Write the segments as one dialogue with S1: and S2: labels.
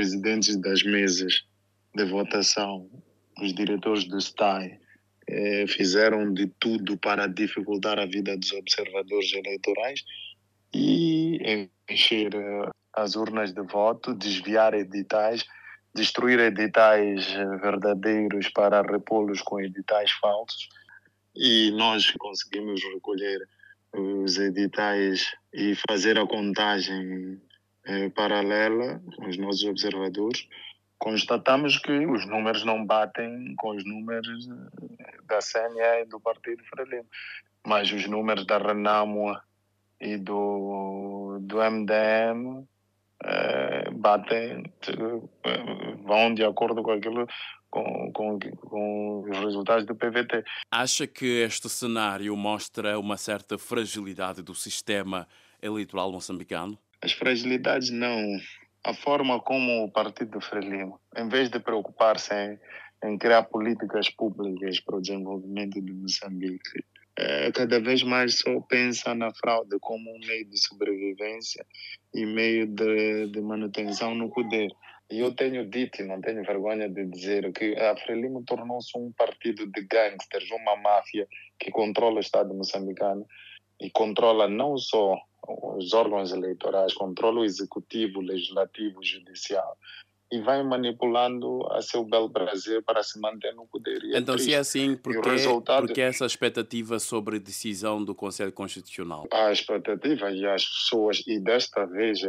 S1: presidentes das mesas de votação, os diretores do STAI, eh, fizeram de tudo para dificultar a vida dos observadores eleitorais e encher eh, as urnas de voto, desviar editais, destruir editais verdadeiros para repô-los com editais falsos. E nós conseguimos recolher os editais e fazer a contagem eh, paralela com os nossos observadores. Constatamos que os números não batem com os números eh, da CNE e do Partido Frelimo, mas os números da Renamo e do, do MDM eh, batem, eh, vão de acordo com aquilo, com, com, com os resultados do PVT.
S2: Acha que este cenário mostra uma certa fragilidade do sistema eleitoral moçambicano?
S1: As fragilidades não. A forma como o Partido Frelimo, em vez de preocupar-se em, em criar políticas públicas para o desenvolvimento de Moçambique, é, cada vez mais só pensa na fraude como um meio de sobrevivência e meio de, de manutenção no poder. E eu tenho dito, e não tenho vergonha de dizer, que a Frelimo tornou-se um partido de gangsters, uma máfia que controla o Estado moçambicano e controla não só os órgãos eleitorais, controla o executivo, legislativo, judicial e vai manipulando a seu belo prazer para se manter no poder.
S2: E é então, é se é assim, por que, resultado... porque essa expectativa sobre a decisão do Conselho Constitucional?
S1: A expectativa e as pessoas, e desta vez,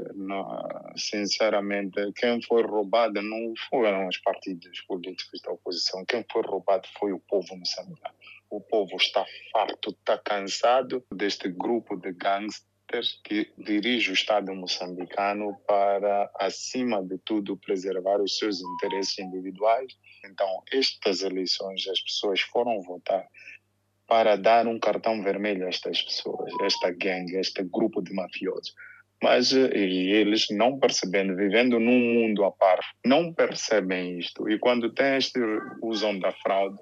S1: sinceramente, quem foi roubado não foram os partidos políticos da oposição, quem foi roubado foi o povo moçambicano. O povo está farto, está cansado deste grupo de gangues que dirige o Estado moçambicano para, acima de tudo, preservar os seus interesses individuais. Então, estas eleições, as pessoas foram votar para dar um cartão vermelho a estas pessoas, a esta gangue, a este grupo de mafiosos. Mas e eles não percebendo, vivendo num mundo à par, não percebem isto. E quando tem este usam da fraude,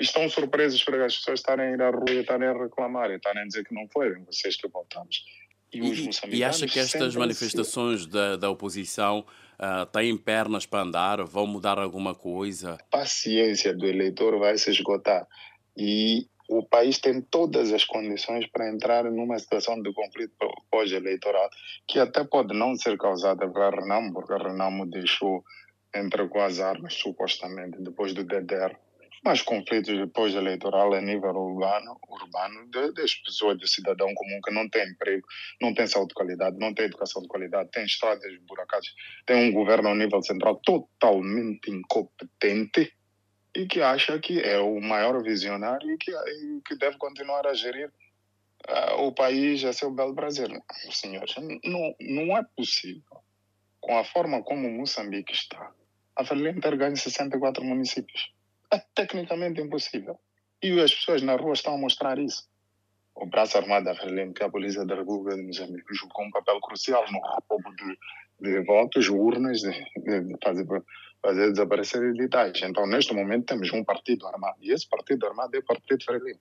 S1: estão surpresos por as pessoas estarem a ir à rua e estarem a reclamar e estarem a dizer que não foram vocês que votamos.
S2: E, e, e acha que estas manifestações da, da oposição uh, têm pernas para andar? Vão mudar alguma coisa?
S1: A paciência do eleitor vai se esgotar. E o país tem todas as condições para entrar numa situação de conflito pós-eleitoral, que até pode não ser causada pela Renamo, porque a Renamo deixou entrar com as armas, supostamente, depois do DDR mas conflitos depois eleitoral a nível urbano, urbano de, das pessoas, do cidadão comum que não tem emprego, não tem saúde de qualidade, não tem educação de qualidade, tem estradas buracadas, tem um governo ao nível central totalmente incompetente e que acha que é o maior visionário e que, e que deve continuar a gerir uh, o país a seu belo prazer. Senhores, não, não é possível, com a forma como Moçambique está, a Frelimo ter ganho 64 municípios é tecnicamente impossível. E as pessoas na rua estão a mostrar isso. O braço armado da Frelimo, que é a Polícia da República de Moçambique, jogou um papel crucial no roubo de, de votos, urnas, de, de fazer, fazer desaparecer editais. Então, neste momento, temos um partido armado. E esse partido armado é o Partido Frelimo.